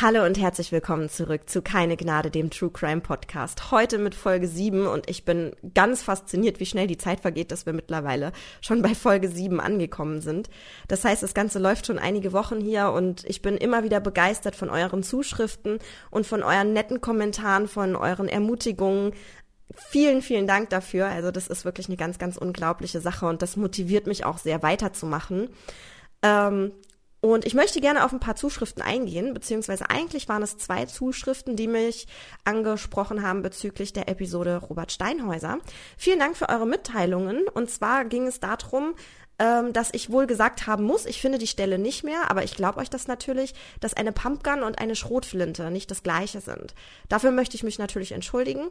Hallo und herzlich willkommen zurück zu Keine Gnade, dem True Crime Podcast. Heute mit Folge 7 und ich bin ganz fasziniert, wie schnell die Zeit vergeht, dass wir mittlerweile schon bei Folge 7 angekommen sind. Das heißt, das Ganze läuft schon einige Wochen hier und ich bin immer wieder begeistert von euren Zuschriften und von euren netten Kommentaren, von euren Ermutigungen. Vielen, vielen Dank dafür. Also das ist wirklich eine ganz, ganz unglaubliche Sache und das motiviert mich auch sehr weiterzumachen. Ähm, und ich möchte gerne auf ein paar Zuschriften eingehen, beziehungsweise eigentlich waren es zwei Zuschriften, die mich angesprochen haben bezüglich der Episode Robert Steinhäuser. Vielen Dank für eure Mitteilungen. Und zwar ging es darum, ähm, dass ich wohl gesagt haben muss, ich finde die Stelle nicht mehr, aber ich glaube euch das natürlich, dass eine Pumpgun und eine Schrotflinte nicht das gleiche sind. Dafür möchte ich mich natürlich entschuldigen.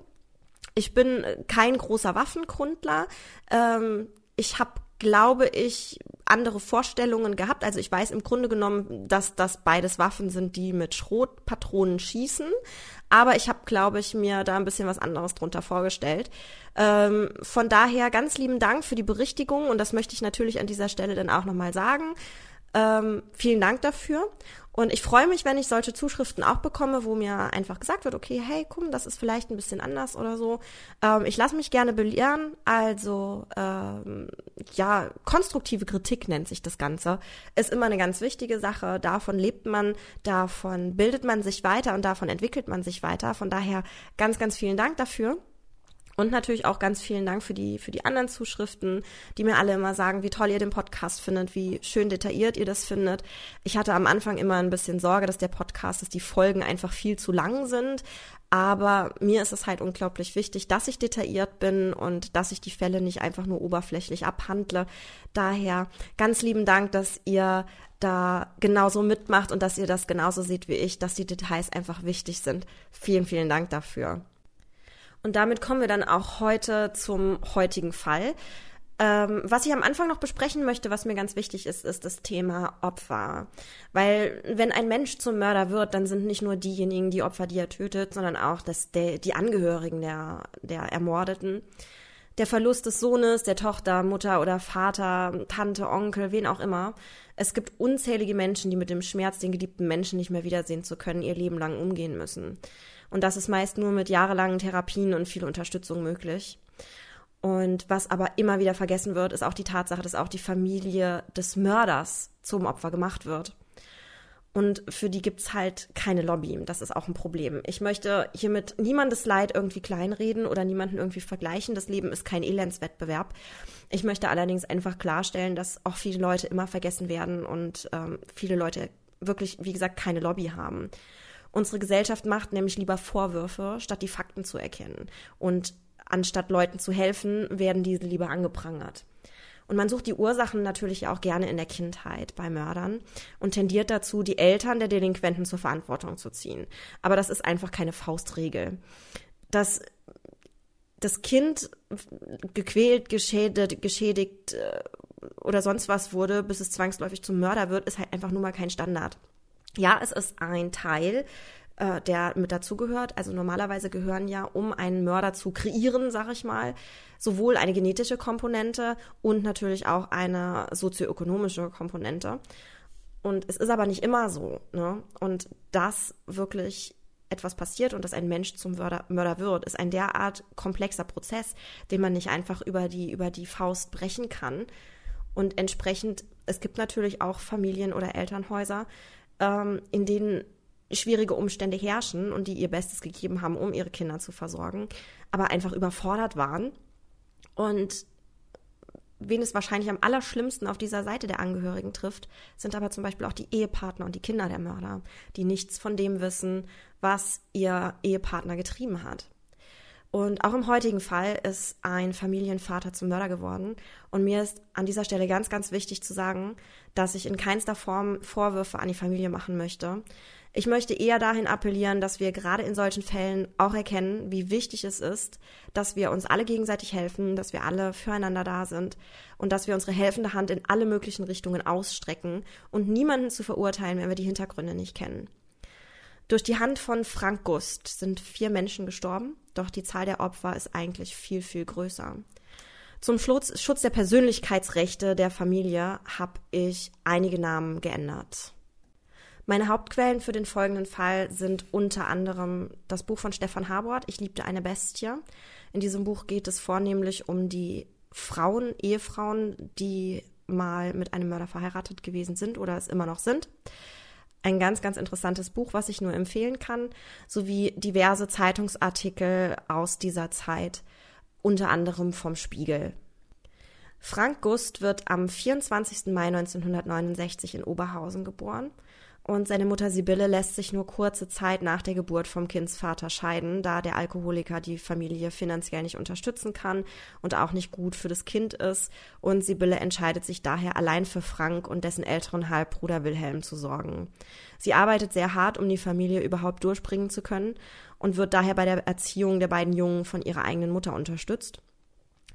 Ich bin kein großer Waffenkundler. Ähm, ich habe glaube ich, andere Vorstellungen gehabt. Also ich weiß im Grunde genommen, dass das beides Waffen sind, die mit Schrotpatronen schießen. Aber ich habe, glaube ich, mir da ein bisschen was anderes drunter vorgestellt. Ähm, von daher ganz lieben Dank für die Berichtigung und das möchte ich natürlich an dieser Stelle dann auch nochmal sagen. Ähm, vielen Dank dafür. Und ich freue mich, wenn ich solche Zuschriften auch bekomme, wo mir einfach gesagt wird, okay, hey, komm, das ist vielleicht ein bisschen anders oder so. Ähm, ich lasse mich gerne belehren. Also ähm, ja, konstruktive Kritik nennt sich das Ganze. Ist immer eine ganz wichtige Sache. Davon lebt man, davon bildet man sich weiter und davon entwickelt man sich weiter. Von daher ganz, ganz vielen Dank dafür. Und natürlich auch ganz vielen Dank für die, für die anderen Zuschriften, die mir alle immer sagen, wie toll ihr den Podcast findet, wie schön detailliert ihr das findet. Ich hatte am Anfang immer ein bisschen Sorge, dass der Podcast, dass die Folgen einfach viel zu lang sind. Aber mir ist es halt unglaublich wichtig, dass ich detailliert bin und dass ich die Fälle nicht einfach nur oberflächlich abhandle. Daher ganz lieben Dank, dass ihr da genauso mitmacht und dass ihr das genauso seht wie ich, dass die Details einfach wichtig sind. Vielen, vielen Dank dafür. Und damit kommen wir dann auch heute zum heutigen Fall. Ähm, was ich am Anfang noch besprechen möchte, was mir ganz wichtig ist, ist das Thema Opfer. Weil wenn ein Mensch zum Mörder wird, dann sind nicht nur diejenigen die Opfer, die er tötet, sondern auch das, der, die Angehörigen der, der Ermordeten. Der Verlust des Sohnes, der Tochter, Mutter oder Vater, Tante, Onkel, wen auch immer. Es gibt unzählige Menschen, die mit dem Schmerz, den geliebten Menschen nicht mehr wiedersehen zu können, ihr Leben lang umgehen müssen. Und das ist meist nur mit jahrelangen Therapien und viel Unterstützung möglich. Und was aber immer wieder vergessen wird, ist auch die Tatsache, dass auch die Familie des Mörders zum Opfer gemacht wird. Und für die gibt's halt keine Lobby. Das ist auch ein Problem. Ich möchte hiermit niemandes Leid irgendwie kleinreden oder niemanden irgendwie vergleichen. Das Leben ist kein Elendswettbewerb. Ich möchte allerdings einfach klarstellen, dass auch viele Leute immer vergessen werden und ähm, viele Leute wirklich, wie gesagt, keine Lobby haben. Unsere Gesellschaft macht nämlich lieber Vorwürfe, statt die Fakten zu erkennen. Und anstatt Leuten zu helfen, werden diese lieber angeprangert. Und man sucht die Ursachen natürlich auch gerne in der Kindheit bei Mördern und tendiert dazu, die Eltern der Delinquenten zur Verantwortung zu ziehen. Aber das ist einfach keine Faustregel. Dass das Kind gequält, geschädigt, geschädigt äh, oder sonst was wurde, bis es zwangsläufig zum Mörder wird, ist halt einfach nur mal kein Standard. Ja, es ist ein Teil, äh, der mit dazugehört. Also normalerweise gehören ja, um einen Mörder zu kreieren, sag ich mal, sowohl eine genetische Komponente und natürlich auch eine sozioökonomische Komponente. Und es ist aber nicht immer so. Ne? Und dass wirklich etwas passiert und dass ein Mensch zum Mörder, Mörder wird, ist ein derart komplexer Prozess, den man nicht einfach über die, über die Faust brechen kann. Und entsprechend, es gibt natürlich auch Familien oder Elternhäuser, ähm, in denen schwierige Umstände herrschen und die ihr Bestes gegeben haben, um ihre Kinder zu versorgen, aber einfach überfordert waren. Und wen es wahrscheinlich am allerschlimmsten auf dieser Seite der Angehörigen trifft, sind aber zum Beispiel auch die Ehepartner und die Kinder der Mörder, die nichts von dem wissen, was ihr Ehepartner getrieben hat. Und auch im heutigen Fall ist ein Familienvater zum Mörder geworden. Und mir ist an dieser Stelle ganz, ganz wichtig zu sagen, dass ich in keinster Form Vorwürfe an die Familie machen möchte. Ich möchte eher dahin appellieren, dass wir gerade in solchen Fällen auch erkennen, wie wichtig es ist, dass wir uns alle gegenseitig helfen, dass wir alle füreinander da sind und dass wir unsere helfende Hand in alle möglichen Richtungen ausstrecken und niemanden zu verurteilen, wenn wir die Hintergründe nicht kennen. Durch die Hand von Frank Gust sind vier Menschen gestorben, doch die Zahl der Opfer ist eigentlich viel, viel größer. Zum Schutz, der Persönlichkeitsrechte der Familie habe ich einige Namen geändert. Meine Hauptquellen für den folgenden Fall sind unter anderem das Buch von Stefan Habort, Ich liebte eine Bestie. In diesem Buch geht es vornehmlich um die Frauen, Ehefrauen, die mal mit einem Mörder verheiratet gewesen sind oder es immer noch sind. Ein ganz, ganz interessantes Buch, was ich nur empfehlen kann, sowie diverse Zeitungsartikel aus dieser Zeit, unter anderem vom Spiegel. Frank Gust wird am 24. Mai 1969 in Oberhausen geboren und seine Mutter Sibylle lässt sich nur kurze Zeit nach der Geburt vom Kindsvater scheiden, da der Alkoholiker die Familie finanziell nicht unterstützen kann und auch nicht gut für das Kind ist. Und Sibylle entscheidet sich daher allein für Frank und dessen älteren Halbbruder Wilhelm zu sorgen. Sie arbeitet sehr hart, um die Familie überhaupt durchbringen zu können und wird daher bei der Erziehung der beiden Jungen von ihrer eigenen Mutter unterstützt.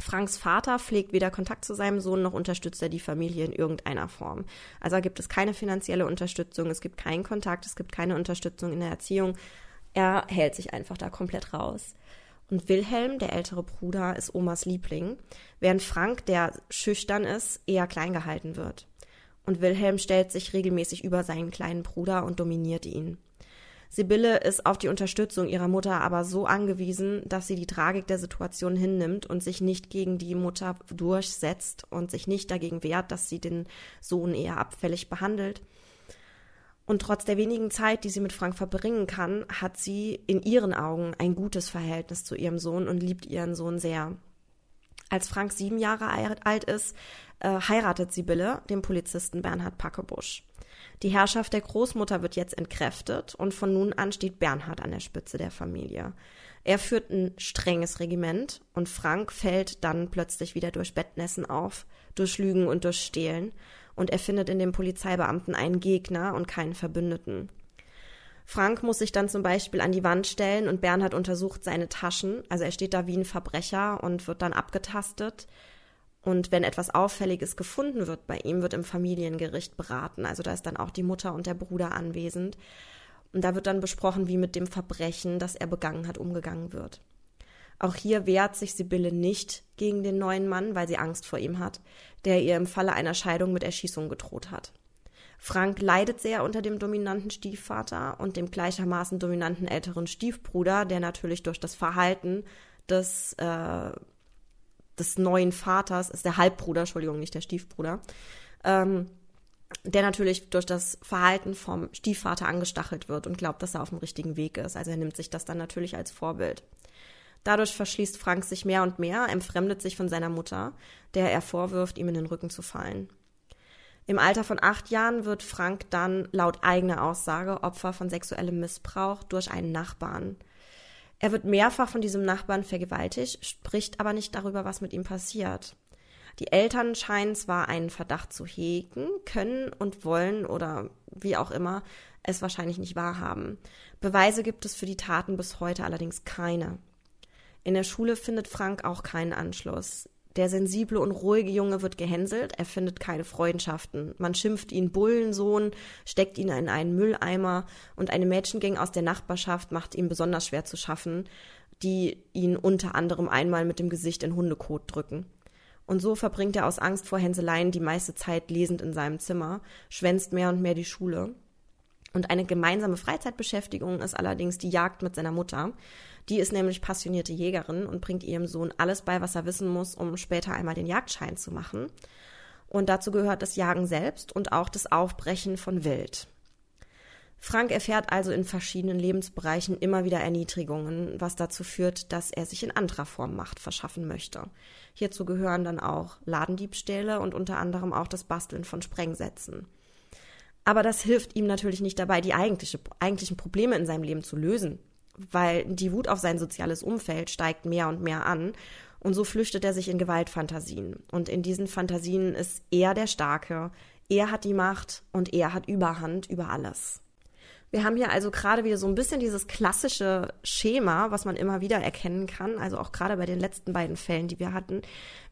Franks Vater pflegt weder Kontakt zu seinem Sohn noch unterstützt er die Familie in irgendeiner Form. Also gibt es keine finanzielle Unterstützung, es gibt keinen Kontakt, es gibt keine Unterstützung in der Erziehung. Er hält sich einfach da komplett raus. Und Wilhelm, der ältere Bruder, ist Omas Liebling, während Frank, der schüchtern ist, eher klein gehalten wird. Und Wilhelm stellt sich regelmäßig über seinen kleinen Bruder und dominiert ihn. Sibylle ist auf die Unterstützung ihrer Mutter aber so angewiesen, dass sie die Tragik der Situation hinnimmt und sich nicht gegen die Mutter durchsetzt und sich nicht dagegen wehrt, dass sie den Sohn eher abfällig behandelt. Und trotz der wenigen Zeit, die sie mit Frank verbringen kann, hat sie in ihren Augen ein gutes Verhältnis zu ihrem Sohn und liebt ihren Sohn sehr. Als Frank sieben Jahre alt ist, äh, heiratet Sibylle den Polizisten Bernhard Packebusch. Die Herrschaft der Großmutter wird jetzt entkräftet und von nun an steht Bernhard an der Spitze der Familie. Er führt ein strenges Regiment und Frank fällt dann plötzlich wieder durch Bettnässen auf, durch Lügen und durch Stehlen und er findet in dem Polizeibeamten einen Gegner und keinen Verbündeten. Frank muss sich dann zum Beispiel an die Wand stellen und Bernhard untersucht seine Taschen, also er steht da wie ein Verbrecher und wird dann abgetastet. Und wenn etwas Auffälliges gefunden wird bei ihm, wird im Familiengericht beraten. Also da ist dann auch die Mutter und der Bruder anwesend. Und da wird dann besprochen, wie mit dem Verbrechen, das er begangen hat, umgegangen wird. Auch hier wehrt sich Sibylle nicht gegen den neuen Mann, weil sie Angst vor ihm hat, der ihr im Falle einer Scheidung mit Erschießung gedroht hat. Frank leidet sehr unter dem dominanten Stiefvater und dem gleichermaßen dominanten älteren Stiefbruder, der natürlich durch das Verhalten des äh, des neuen Vaters, ist der Halbbruder, Entschuldigung, nicht der Stiefbruder, ähm, der natürlich durch das Verhalten vom Stiefvater angestachelt wird und glaubt, dass er auf dem richtigen Weg ist. Also er nimmt sich das dann natürlich als Vorbild. Dadurch verschließt Frank sich mehr und mehr, entfremdet sich von seiner Mutter, der er vorwirft, ihm in den Rücken zu fallen. Im Alter von acht Jahren wird Frank dann laut eigener Aussage Opfer von sexuellem Missbrauch durch einen Nachbarn. Er wird mehrfach von diesem Nachbarn vergewaltigt, spricht aber nicht darüber, was mit ihm passiert. Die Eltern scheinen zwar einen Verdacht zu hegen, können und wollen oder wie auch immer es wahrscheinlich nicht wahrhaben. Beweise gibt es für die Taten bis heute allerdings keine. In der Schule findet Frank auch keinen Anschluss. Der sensible und ruhige Junge wird gehänselt, er findet keine Freundschaften. Man schimpft ihn Bullensohn, steckt ihn in einen Mülleimer und eine Mädchengang aus der Nachbarschaft macht ihm besonders schwer zu schaffen, die ihn unter anderem einmal mit dem Gesicht in Hundekot drücken. Und so verbringt er aus Angst vor Hänseleien die meiste Zeit lesend in seinem Zimmer, schwänzt mehr und mehr die Schule. Und eine gemeinsame Freizeitbeschäftigung ist allerdings die Jagd mit seiner Mutter. Die ist nämlich passionierte Jägerin und bringt ihrem Sohn alles bei, was er wissen muss, um später einmal den Jagdschein zu machen. Und dazu gehört das Jagen selbst und auch das Aufbrechen von Wild. Frank erfährt also in verschiedenen Lebensbereichen immer wieder Erniedrigungen, was dazu führt, dass er sich in anderer Form Macht verschaffen möchte. Hierzu gehören dann auch Ladendiebstähle und unter anderem auch das Basteln von Sprengsätzen. Aber das hilft ihm natürlich nicht dabei, die eigentliche, eigentlichen Probleme in seinem Leben zu lösen weil die Wut auf sein soziales Umfeld steigt mehr und mehr an. Und so flüchtet er sich in Gewaltfantasien. Und in diesen Fantasien ist er der Starke, er hat die Macht und er hat Überhand über alles. Wir haben hier also gerade wieder so ein bisschen dieses klassische Schema, was man immer wieder erkennen kann, also auch gerade bei den letzten beiden Fällen, die wir hatten.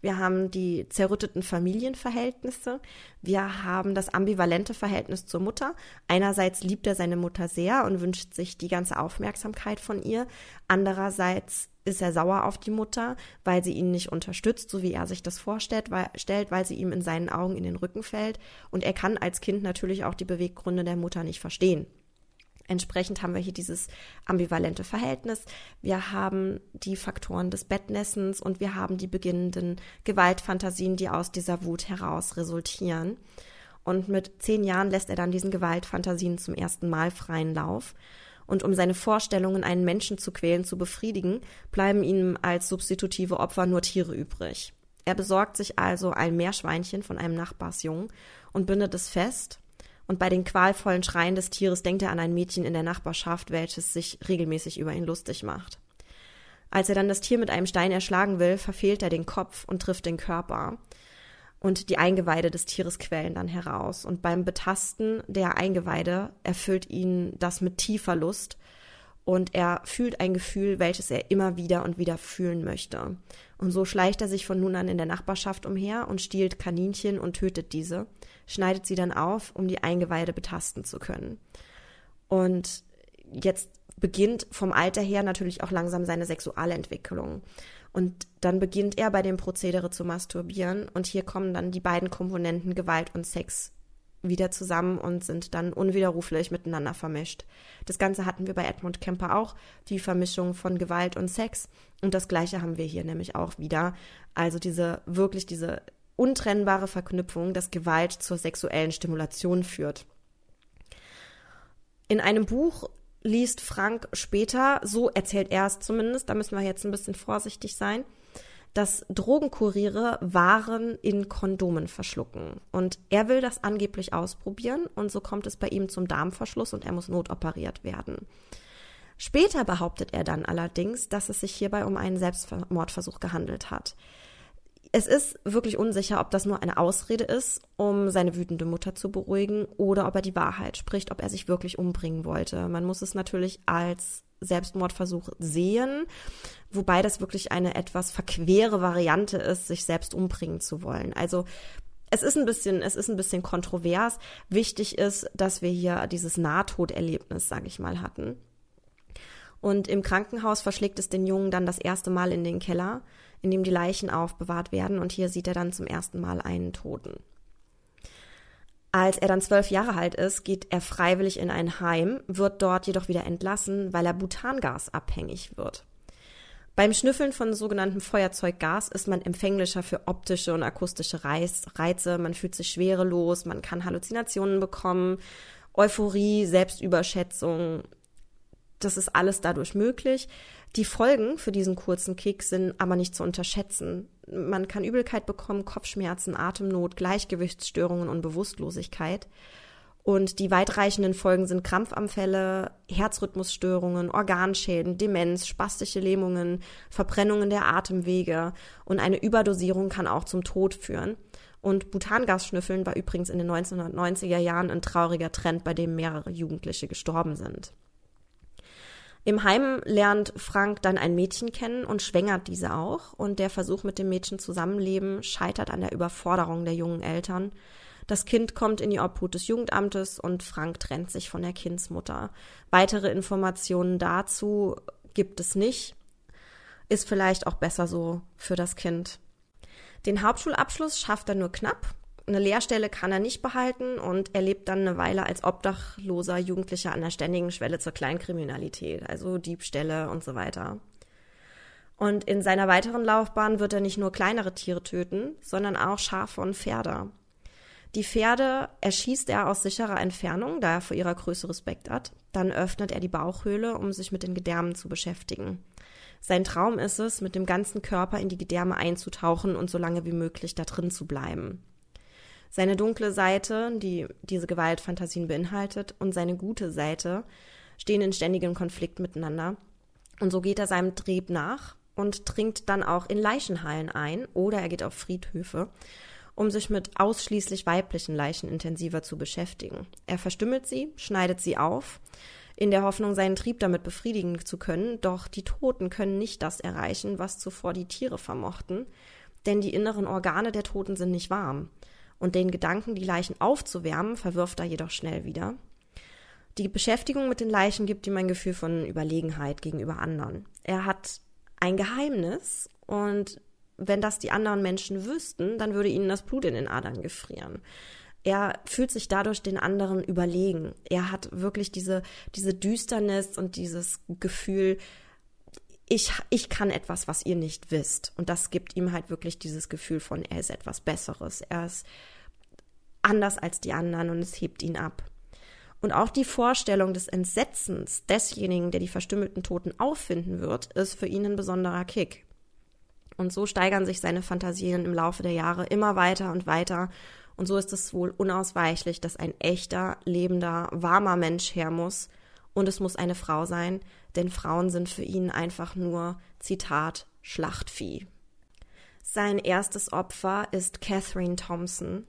Wir haben die zerrütteten Familienverhältnisse, wir haben das ambivalente Verhältnis zur Mutter. Einerseits liebt er seine Mutter sehr und wünscht sich die ganze Aufmerksamkeit von ihr, andererseits ist er sauer auf die Mutter, weil sie ihn nicht unterstützt, so wie er sich das vorstellt, weil, stellt, weil sie ihm in seinen Augen in den Rücken fällt. Und er kann als Kind natürlich auch die Beweggründe der Mutter nicht verstehen. Entsprechend haben wir hier dieses ambivalente Verhältnis. Wir haben die Faktoren des Bettnessens und wir haben die beginnenden Gewaltfantasien, die aus dieser Wut heraus resultieren. Und mit zehn Jahren lässt er dann diesen Gewaltfantasien zum ersten Mal freien Lauf. Und um seine Vorstellungen, einen Menschen zu quälen, zu befriedigen, bleiben ihm als substitutive Opfer nur Tiere übrig. Er besorgt sich also ein Meerschweinchen von einem Nachbarsjungen und bindet es fest und bei den qualvollen Schreien des Tieres denkt er an ein Mädchen in der Nachbarschaft, welches sich regelmäßig über ihn lustig macht. Als er dann das Tier mit einem Stein erschlagen will, verfehlt er den Kopf und trifft den Körper. Und die Eingeweide des Tieres quellen dann heraus. Und beim Betasten der Eingeweide erfüllt ihn das mit tiefer Lust. Und er fühlt ein Gefühl, welches er immer wieder und wieder fühlen möchte. Und so schleicht er sich von nun an in der Nachbarschaft umher und stiehlt Kaninchen und tötet diese schneidet sie dann auf, um die Eingeweide betasten zu können. Und jetzt beginnt vom Alter her natürlich auch langsam seine Sexualentwicklung. Und dann beginnt er bei dem Prozedere zu masturbieren. Und hier kommen dann die beiden Komponenten Gewalt und Sex wieder zusammen und sind dann unwiderruflich miteinander vermischt. Das Ganze hatten wir bei Edmund Kemper auch, die Vermischung von Gewalt und Sex. Und das Gleiche haben wir hier nämlich auch wieder. Also diese, wirklich diese untrennbare Verknüpfung, dass Gewalt zur sexuellen Stimulation führt. In einem Buch liest Frank später, so erzählt er es zumindest, da müssen wir jetzt ein bisschen vorsichtig sein, dass Drogenkuriere Waren in Kondomen verschlucken. Und er will das angeblich ausprobieren und so kommt es bei ihm zum Darmverschluss und er muss notoperiert werden. Später behauptet er dann allerdings, dass es sich hierbei um einen Selbstmordversuch gehandelt hat. Es ist wirklich unsicher, ob das nur eine Ausrede ist, um seine wütende Mutter zu beruhigen, oder ob er die Wahrheit spricht, ob er sich wirklich umbringen wollte. Man muss es natürlich als Selbstmordversuch sehen, wobei das wirklich eine etwas verquere Variante ist, sich selbst umbringen zu wollen. Also es ist ein bisschen, es ist ein bisschen kontrovers. Wichtig ist, dass wir hier dieses Nahtoderlebnis, sage ich mal, hatten. Und im Krankenhaus verschlägt es den Jungen dann das erste Mal in den Keller in dem die Leichen aufbewahrt werden und hier sieht er dann zum ersten Mal einen Toten. Als er dann zwölf Jahre alt ist, geht er freiwillig in ein Heim, wird dort jedoch wieder entlassen, weil er Butangas abhängig wird. Beim Schnüffeln von sogenanntem Feuerzeuggas ist man empfänglicher für optische und akustische Reize, man fühlt sich schwerelos, man kann Halluzinationen bekommen, Euphorie, Selbstüberschätzung, das ist alles dadurch möglich. Die Folgen für diesen kurzen Kick sind aber nicht zu unterschätzen. Man kann Übelkeit bekommen, Kopfschmerzen, Atemnot, Gleichgewichtsstörungen und Bewusstlosigkeit. Und die weitreichenden Folgen sind Krampfanfälle, Herzrhythmusstörungen, Organschäden, Demenz, spastische Lähmungen, Verbrennungen der Atemwege und eine Überdosierung kann auch zum Tod führen. Und Butangasschnüffeln war übrigens in den 1990er Jahren ein trauriger Trend, bei dem mehrere Jugendliche gestorben sind. Im Heim lernt Frank dann ein Mädchen kennen und schwängert diese auch. Und der Versuch mit dem Mädchen zusammenleben scheitert an der Überforderung der jungen Eltern. Das Kind kommt in die Obhut des Jugendamtes und Frank trennt sich von der Kindsmutter. Weitere Informationen dazu gibt es nicht. Ist vielleicht auch besser so für das Kind. Den Hauptschulabschluss schafft er nur knapp eine Lehrstelle kann er nicht behalten und er lebt dann eine Weile als obdachloser Jugendlicher an der ständigen Schwelle zur Kleinkriminalität, also Diebstähle und so weiter. Und in seiner weiteren Laufbahn wird er nicht nur kleinere Tiere töten, sondern auch Schafe und Pferde. Die Pferde erschießt er aus sicherer Entfernung, da er vor ihrer Größe Respekt hat. Dann öffnet er die Bauchhöhle, um sich mit den Gedärmen zu beschäftigen. Sein Traum ist es, mit dem ganzen Körper in die Gedärme einzutauchen und so lange wie möglich da drin zu bleiben. Seine dunkle Seite, die diese Gewaltfantasien beinhaltet, und seine gute Seite stehen in ständigem Konflikt miteinander. Und so geht er seinem Trieb nach und dringt dann auch in Leichenhallen ein oder er geht auf Friedhöfe. um sich mit ausschließlich weiblichen Leichen intensiver zu beschäftigen. Er verstümmelt sie, schneidet sie auf, in der Hoffnung, seinen Trieb damit befriedigen zu können, doch die Toten können nicht das erreichen, was zuvor die Tiere vermochten, denn die inneren Organe der Toten sind nicht warm. Und den Gedanken, die Leichen aufzuwärmen, verwirft er jedoch schnell wieder. Die Beschäftigung mit den Leichen gibt ihm ein Gefühl von Überlegenheit gegenüber anderen. Er hat ein Geheimnis und wenn das die anderen Menschen wüssten, dann würde ihnen das Blut in den Adern gefrieren. Er fühlt sich dadurch den anderen überlegen. Er hat wirklich diese, diese Düsternis und dieses Gefühl, ich, ich kann etwas, was ihr nicht wisst. Und das gibt ihm halt wirklich dieses Gefühl von, er ist etwas Besseres. Er ist anders als die anderen und es hebt ihn ab. Und auch die Vorstellung des Entsetzens desjenigen, der die verstümmelten Toten auffinden wird, ist für ihn ein besonderer Kick. Und so steigern sich seine Fantasien im Laufe der Jahre immer weiter und weiter. Und so ist es wohl unausweichlich, dass ein echter, lebender, warmer Mensch her muss. Und es muss eine Frau sein, denn Frauen sind für ihn einfach nur, Zitat, Schlachtvieh. Sein erstes Opfer ist Catherine Thompson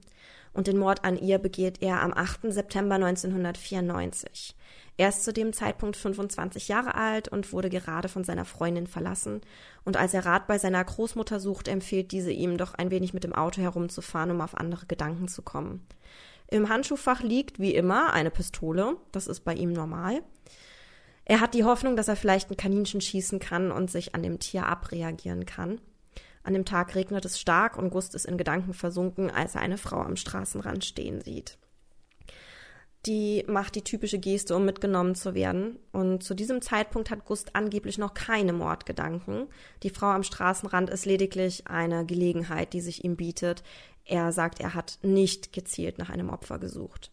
und den Mord an ihr begeht er am 8. September 1994. Er ist zu dem Zeitpunkt 25 Jahre alt und wurde gerade von seiner Freundin verlassen. Und als er Rat bei seiner Großmutter sucht, empfiehlt diese ihm doch ein wenig mit dem Auto herumzufahren, um auf andere Gedanken zu kommen. Im Handschuhfach liegt, wie immer, eine Pistole. Das ist bei ihm normal. Er hat die Hoffnung, dass er vielleicht ein Kaninchen schießen kann und sich an dem Tier abreagieren kann. An dem Tag regnet es stark und Gust ist in Gedanken versunken, als er eine Frau am Straßenrand stehen sieht. Die macht die typische Geste, um mitgenommen zu werden. Und zu diesem Zeitpunkt hat Gust angeblich noch keine Mordgedanken. Die Frau am Straßenrand ist lediglich eine Gelegenheit, die sich ihm bietet. Er sagt, er hat nicht gezielt nach einem Opfer gesucht.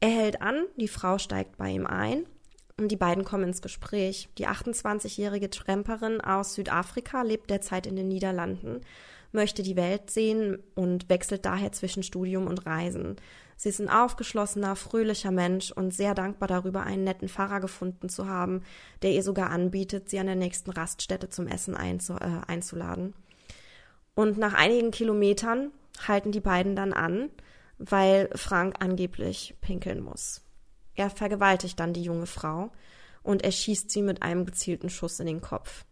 Er hält an, die Frau steigt bei ihm ein und die beiden kommen ins Gespräch. Die 28-jährige Tramperin aus Südafrika lebt derzeit in den Niederlanden, möchte die Welt sehen und wechselt daher zwischen Studium und Reisen. Sie ist ein aufgeschlossener, fröhlicher Mensch und sehr dankbar darüber, einen netten Pfarrer gefunden zu haben, der ihr sogar anbietet, sie an der nächsten Raststätte zum Essen einzu äh, einzuladen. Und nach einigen Kilometern halten die beiden dann an, weil Frank angeblich pinkeln muss. Er vergewaltigt dann die junge Frau und erschießt sie mit einem gezielten Schuss in den Kopf.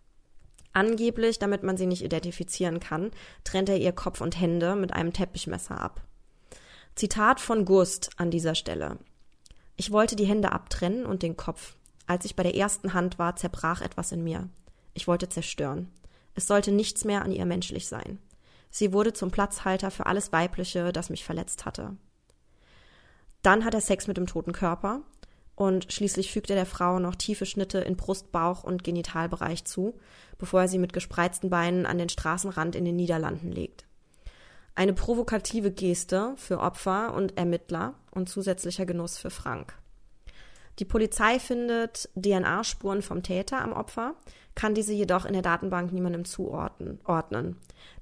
Angeblich, damit man sie nicht identifizieren kann, trennt er ihr Kopf und Hände mit einem Teppichmesser ab. Zitat von Gust an dieser Stelle. Ich wollte die Hände abtrennen und den Kopf. Als ich bei der ersten Hand war, zerbrach etwas in mir. Ich wollte zerstören. Es sollte nichts mehr an ihr menschlich sein. Sie wurde zum Platzhalter für alles Weibliche, das mich verletzt hatte. Dann hat er Sex mit dem toten Körper und schließlich fügt er der Frau noch tiefe Schnitte in Brust, Bauch und Genitalbereich zu, bevor er sie mit gespreizten Beinen an den Straßenrand in den Niederlanden legt. Eine provokative Geste für Opfer und Ermittler und zusätzlicher Genuss für Frank. Die Polizei findet DNA-Spuren vom Täter am Opfer, kann diese jedoch in der Datenbank niemandem zuordnen.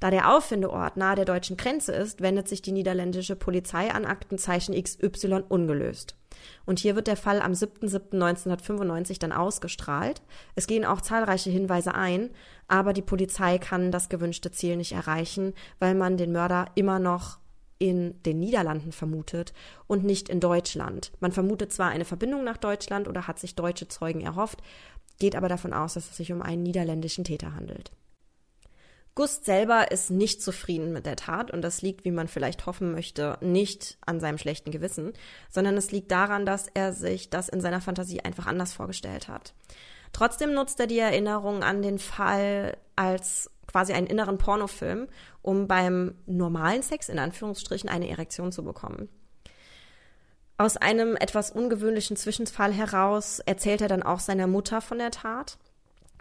Da der Auffindeort nahe der deutschen Grenze ist, wendet sich die niederländische Polizei an Aktenzeichen XY ungelöst. Und hier wird der Fall am 7.7.1995 dann ausgestrahlt. Es gehen auch zahlreiche Hinweise ein, aber die Polizei kann das gewünschte Ziel nicht erreichen, weil man den Mörder immer noch in den Niederlanden vermutet und nicht in Deutschland. Man vermutet zwar eine Verbindung nach Deutschland oder hat sich deutsche Zeugen erhofft, geht aber davon aus, dass es sich um einen niederländischen Täter handelt. Gust selber ist nicht zufrieden mit der Tat und das liegt, wie man vielleicht hoffen möchte, nicht an seinem schlechten Gewissen, sondern es liegt daran, dass er sich das in seiner Fantasie einfach anders vorgestellt hat. Trotzdem nutzt er die Erinnerung an den Fall als quasi einen inneren Pornofilm, um beim normalen Sex in Anführungsstrichen eine Erektion zu bekommen. Aus einem etwas ungewöhnlichen Zwischenfall heraus erzählt er dann auch seiner Mutter von der Tat.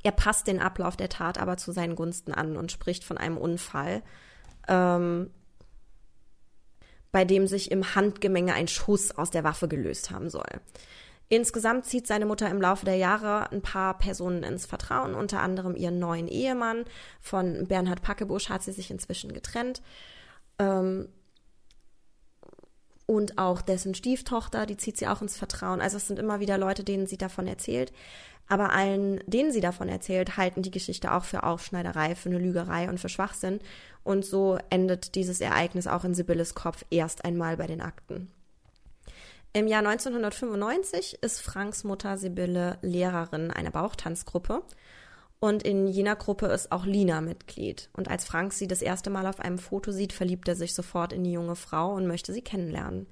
Er passt den Ablauf der Tat aber zu seinen Gunsten an und spricht von einem Unfall, ähm, bei dem sich im Handgemenge ein Schuss aus der Waffe gelöst haben soll. Insgesamt zieht seine Mutter im Laufe der Jahre ein paar Personen ins Vertrauen, unter anderem ihren neuen Ehemann. Von Bernhard Packebusch hat sie sich inzwischen getrennt. Ähm, und auch dessen Stieftochter, die zieht sie auch ins Vertrauen. Also es sind immer wieder Leute, denen sie davon erzählt. Aber allen, denen sie davon erzählt, halten die Geschichte auch für Aufschneiderei, für eine Lügerei und für Schwachsinn. Und so endet dieses Ereignis auch in Sibylles Kopf erst einmal bei den Akten. Im Jahr 1995 ist Franks Mutter Sibylle Lehrerin einer Bauchtanzgruppe. Und in jener Gruppe ist auch Lina Mitglied. Und als Frank sie das erste Mal auf einem Foto sieht, verliebt er sich sofort in die junge Frau und möchte sie kennenlernen.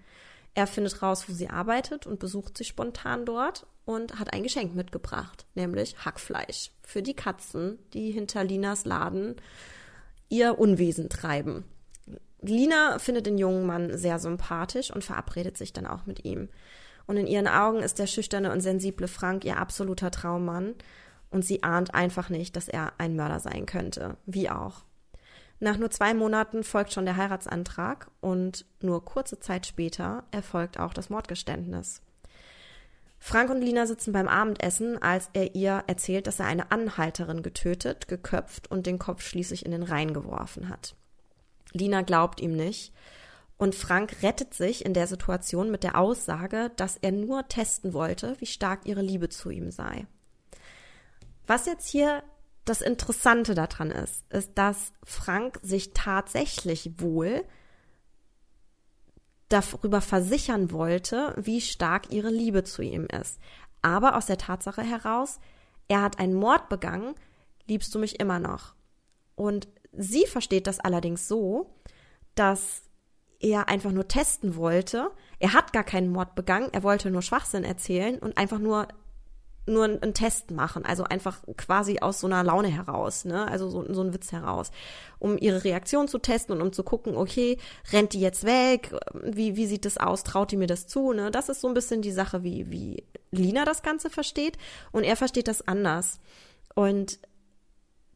Er findet raus, wo sie arbeitet und besucht sie spontan dort und hat ein Geschenk mitgebracht, nämlich Hackfleisch für die Katzen, die hinter Linas Laden ihr Unwesen treiben. Lina findet den jungen Mann sehr sympathisch und verabredet sich dann auch mit ihm. Und in ihren Augen ist der schüchterne und sensible Frank ihr absoluter Traummann und sie ahnt einfach nicht, dass er ein Mörder sein könnte, wie auch. Nach nur zwei Monaten folgt schon der Heiratsantrag und nur kurze Zeit später erfolgt auch das Mordgeständnis. Frank und Lina sitzen beim Abendessen, als er ihr erzählt, dass er eine Anhalterin getötet, geköpft und den Kopf schließlich in den Rhein geworfen hat. Lina glaubt ihm nicht und Frank rettet sich in der Situation mit der Aussage, dass er nur testen wollte, wie stark ihre Liebe zu ihm sei. Was jetzt hier das Interessante daran ist, ist, dass Frank sich tatsächlich wohl darüber versichern wollte, wie stark ihre Liebe zu ihm ist. Aber aus der Tatsache heraus, er hat einen Mord begangen, liebst du mich immer noch. Und sie versteht das allerdings so, dass er einfach nur testen wollte. Er hat gar keinen Mord begangen, er wollte nur Schwachsinn erzählen und einfach nur nur einen Test machen, also einfach quasi aus so einer Laune heraus, ne, also so, so ein Witz heraus, um ihre Reaktion zu testen und um zu gucken, okay, rennt die jetzt weg, wie, wie sieht das aus, traut die mir das zu, ne, das ist so ein bisschen die Sache, wie, wie Lina das Ganze versteht. Und er versteht das anders. Und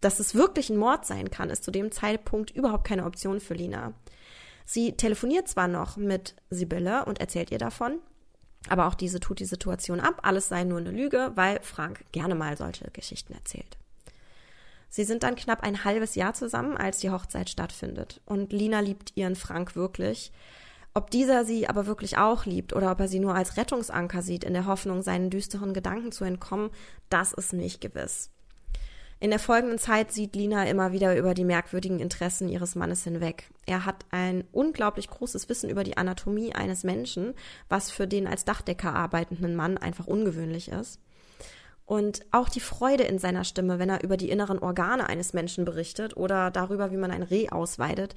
dass es wirklich ein Mord sein kann, ist zu dem Zeitpunkt überhaupt keine Option für Lina. Sie telefoniert zwar noch mit Sibylle und erzählt ihr davon, aber auch diese tut die Situation ab. Alles sei nur eine Lüge, weil Frank gerne mal solche Geschichten erzählt. Sie sind dann knapp ein halbes Jahr zusammen, als die Hochzeit stattfindet. Und Lina liebt ihren Frank wirklich. Ob dieser sie aber wirklich auch liebt oder ob er sie nur als Rettungsanker sieht, in der Hoffnung, seinen düsteren Gedanken zu entkommen, das ist nicht gewiss. In der folgenden Zeit sieht Lina immer wieder über die merkwürdigen Interessen ihres Mannes hinweg. Er hat ein unglaublich großes Wissen über die Anatomie eines Menschen, was für den als Dachdecker arbeitenden Mann einfach ungewöhnlich ist. Und auch die Freude in seiner Stimme, wenn er über die inneren Organe eines Menschen berichtet oder darüber, wie man ein Reh ausweidet,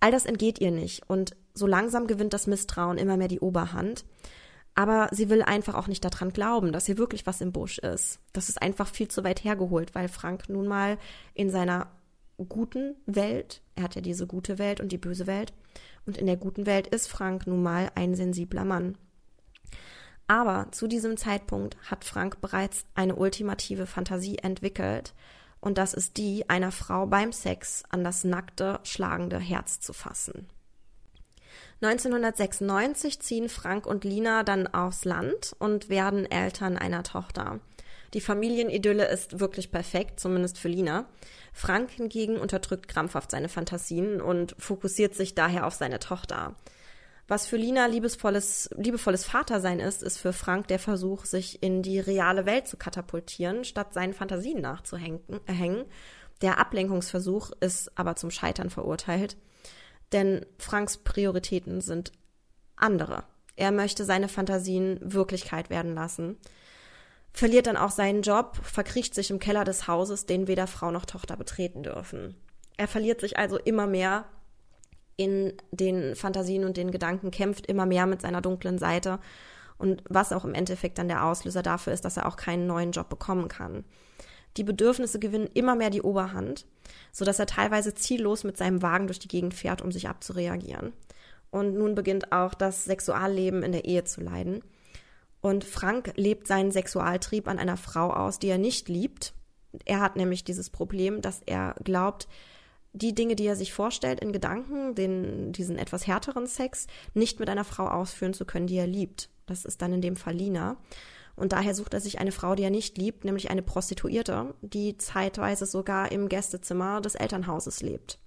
all das entgeht ihr nicht. Und so langsam gewinnt das Misstrauen immer mehr die Oberhand. Aber sie will einfach auch nicht daran glauben, dass hier wirklich was im Busch ist. Das ist einfach viel zu weit hergeholt, weil Frank nun mal in seiner guten Welt, er hat ja diese gute Welt und die böse Welt, und in der guten Welt ist Frank nun mal ein sensibler Mann. Aber zu diesem Zeitpunkt hat Frank bereits eine ultimative Fantasie entwickelt, und das ist die, einer Frau beim Sex an das nackte, schlagende Herz zu fassen. 1996 ziehen Frank und Lina dann aufs Land und werden Eltern einer Tochter. Die Familienidylle ist wirklich perfekt, zumindest für Lina. Frank hingegen unterdrückt krampfhaft seine Fantasien und fokussiert sich daher auf seine Tochter. Was für Lina liebesvolles, liebevolles Vatersein ist, ist für Frank der Versuch, sich in die reale Welt zu katapultieren, statt seinen Fantasien nachzuhängen. Der Ablenkungsversuch ist aber zum Scheitern verurteilt. Denn Franks Prioritäten sind andere. Er möchte seine Fantasien Wirklichkeit werden lassen, verliert dann auch seinen Job, verkriecht sich im Keller des Hauses, den weder Frau noch Tochter betreten dürfen. Er verliert sich also immer mehr in den Fantasien und den Gedanken, kämpft immer mehr mit seiner dunklen Seite und was auch im Endeffekt dann der Auslöser dafür ist, dass er auch keinen neuen Job bekommen kann. Die Bedürfnisse gewinnen immer mehr die Oberhand, sodass er teilweise ziellos mit seinem Wagen durch die Gegend fährt, um sich abzureagieren. Und nun beginnt auch das Sexualleben in der Ehe zu leiden. Und Frank lebt seinen Sexualtrieb an einer Frau aus, die er nicht liebt. Er hat nämlich dieses Problem, dass er glaubt, die Dinge, die er sich vorstellt in Gedanken, den, diesen etwas härteren Sex, nicht mit einer Frau ausführen zu können, die er liebt. Das ist dann in dem Fall Lina. Und daher sucht er sich eine Frau, die er nicht liebt, nämlich eine Prostituierte, die zeitweise sogar im Gästezimmer des Elternhauses lebt.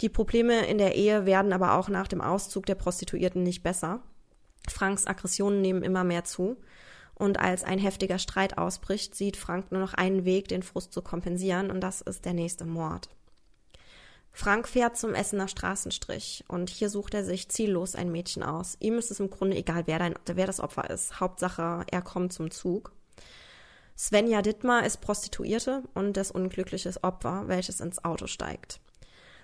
Die Probleme in der Ehe werden aber auch nach dem Auszug der Prostituierten nicht besser. Franks Aggressionen nehmen immer mehr zu. Und als ein heftiger Streit ausbricht, sieht Frank nur noch einen Weg, den Frust zu kompensieren, und das ist der nächste Mord. Frank fährt zum Essener Straßenstrich und hier sucht er sich ziellos ein Mädchen aus. Ihm ist es im Grunde egal, wer, dein, wer das Opfer ist. Hauptsache, er kommt zum Zug. Svenja Dittmar ist Prostituierte und das unglückliche Opfer, welches ins Auto steigt.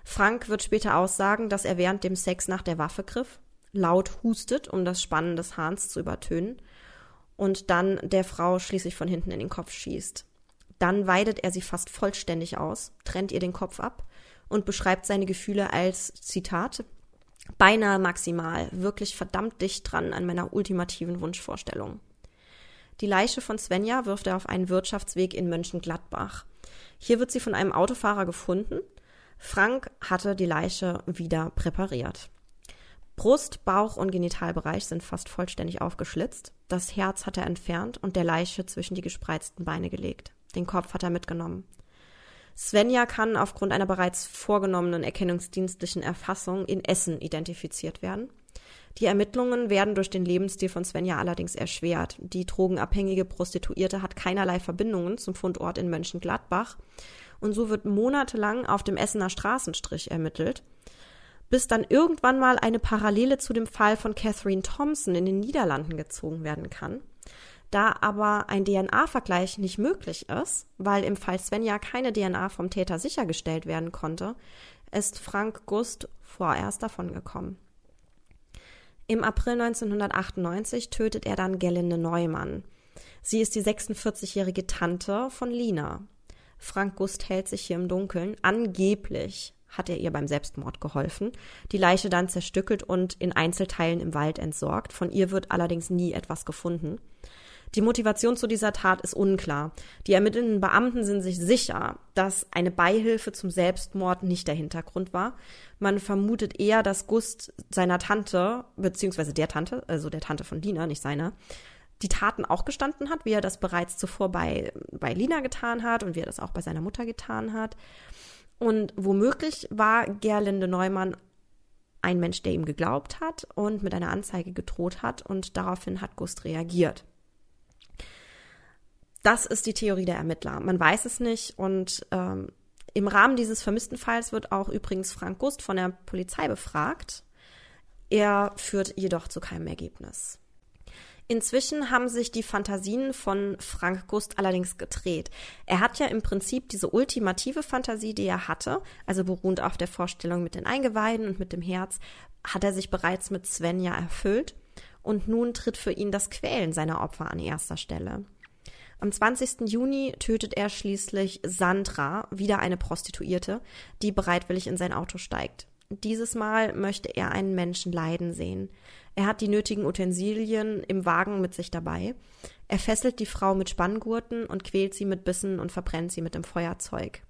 Frank wird später aussagen, dass er während dem Sex nach der Waffe griff, laut hustet, um das Spannen des Hahns zu übertönen, und dann der Frau schließlich von hinten in den Kopf schießt. Dann weidet er sie fast vollständig aus, trennt ihr den Kopf ab und beschreibt seine Gefühle als Zitat beinahe maximal, wirklich verdammt dicht dran an meiner ultimativen Wunschvorstellung. Die Leiche von Svenja wirft er auf einen Wirtschaftsweg in Mönchengladbach. Hier wird sie von einem Autofahrer gefunden. Frank hatte die Leiche wieder präpariert. Brust, Bauch und Genitalbereich sind fast vollständig aufgeschlitzt. Das Herz hat er entfernt und der Leiche zwischen die gespreizten Beine gelegt. Den Kopf hat er mitgenommen. Svenja kann aufgrund einer bereits vorgenommenen erkennungsdienstlichen Erfassung in Essen identifiziert werden. Die Ermittlungen werden durch den Lebensstil von Svenja allerdings erschwert. Die drogenabhängige Prostituierte hat keinerlei Verbindungen zum Fundort in Mönchengladbach und so wird monatelang auf dem Essener Straßenstrich ermittelt, bis dann irgendwann mal eine Parallele zu dem Fall von Catherine Thompson in den Niederlanden gezogen werden kann. Da aber ein DNA-Vergleich nicht möglich ist, weil im Fall Svenja keine DNA vom Täter sichergestellt werden konnte, ist Frank Gust vorerst davongekommen. Im April 1998 tötet er dann Gelinde Neumann. Sie ist die 46-jährige Tante von Lina. Frank Gust hält sich hier im Dunkeln. Angeblich hat er ihr beim Selbstmord geholfen, die Leiche dann zerstückelt und in Einzelteilen im Wald entsorgt. Von ihr wird allerdings nie etwas gefunden. Die Motivation zu dieser Tat ist unklar. Die ermittelnden Beamten sind sich sicher, dass eine Beihilfe zum Selbstmord nicht der Hintergrund war. Man vermutet eher, dass Gust seiner Tante, beziehungsweise der Tante, also der Tante von Lina, nicht seiner, die Taten auch gestanden hat, wie er das bereits zuvor bei, bei Lina getan hat und wie er das auch bei seiner Mutter getan hat. Und womöglich war Gerlinde Neumann ein Mensch, der ihm geglaubt hat und mit einer Anzeige gedroht hat und daraufhin hat Gust reagiert. Das ist die Theorie der Ermittler. Man weiß es nicht und ähm, im Rahmen dieses vermissten Falls wird auch übrigens Frank Gust von der Polizei befragt. Er führt jedoch zu keinem Ergebnis. Inzwischen haben sich die Fantasien von Frank Gust allerdings gedreht. Er hat ja im Prinzip diese ultimative Fantasie, die er hatte, also beruhend auf der Vorstellung mit den Eingeweiden und mit dem Herz, hat er sich bereits mit Svenja erfüllt und nun tritt für ihn das Quälen seiner Opfer an erster Stelle. Am 20. Juni tötet er schließlich Sandra, wieder eine Prostituierte, die bereitwillig in sein Auto steigt. Dieses Mal möchte er einen Menschen leiden sehen. Er hat die nötigen Utensilien im Wagen mit sich dabei. Er fesselt die Frau mit Spanngurten und quält sie mit Bissen und verbrennt sie mit dem Feuerzeug.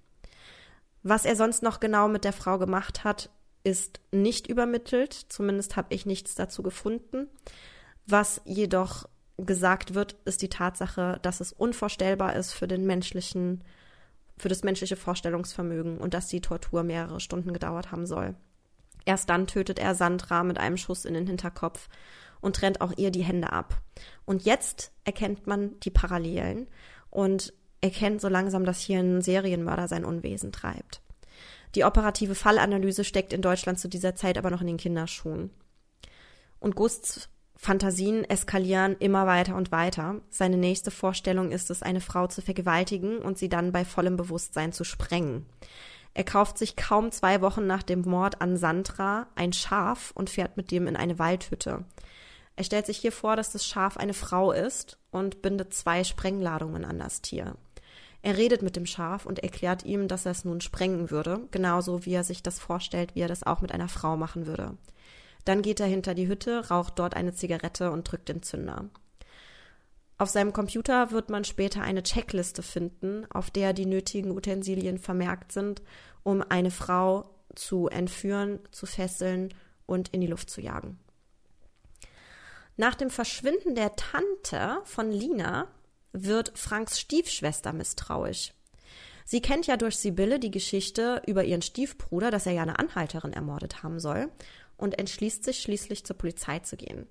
Was er sonst noch genau mit der Frau gemacht hat, ist nicht übermittelt, zumindest habe ich nichts dazu gefunden. Was jedoch gesagt wird, ist die Tatsache, dass es unvorstellbar ist für den menschlichen, für das menschliche Vorstellungsvermögen und dass die Tortur mehrere Stunden gedauert haben soll. Erst dann tötet er Sandra mit einem Schuss in den Hinterkopf und trennt auch ihr die Hände ab. Und jetzt erkennt man die Parallelen und erkennt so langsam, dass hier ein Serienmörder sein Unwesen treibt. Die operative Fallanalyse steckt in Deutschland zu dieser Zeit aber noch in den Kinderschuhen. Und Gusts Fantasien eskalieren immer weiter und weiter. Seine nächste Vorstellung ist es, eine Frau zu vergewaltigen und sie dann bei vollem Bewusstsein zu sprengen. Er kauft sich kaum zwei Wochen nach dem Mord an Sandra ein Schaf und fährt mit dem in eine Waldhütte. Er stellt sich hier vor, dass das Schaf eine Frau ist und bindet zwei Sprengladungen an das Tier. Er redet mit dem Schaf und erklärt ihm, dass er es nun sprengen würde, genauso wie er sich das vorstellt, wie er das auch mit einer Frau machen würde. Dann geht er hinter die Hütte, raucht dort eine Zigarette und drückt den Zünder. Auf seinem Computer wird man später eine Checkliste finden, auf der die nötigen Utensilien vermerkt sind, um eine Frau zu entführen, zu fesseln und in die Luft zu jagen. Nach dem Verschwinden der Tante von Lina wird Franks Stiefschwester misstrauisch. Sie kennt ja durch Sibylle die Geschichte über ihren Stiefbruder, dass er ja eine Anhalterin ermordet haben soll und entschließt sich schließlich zur Polizei zu gehen.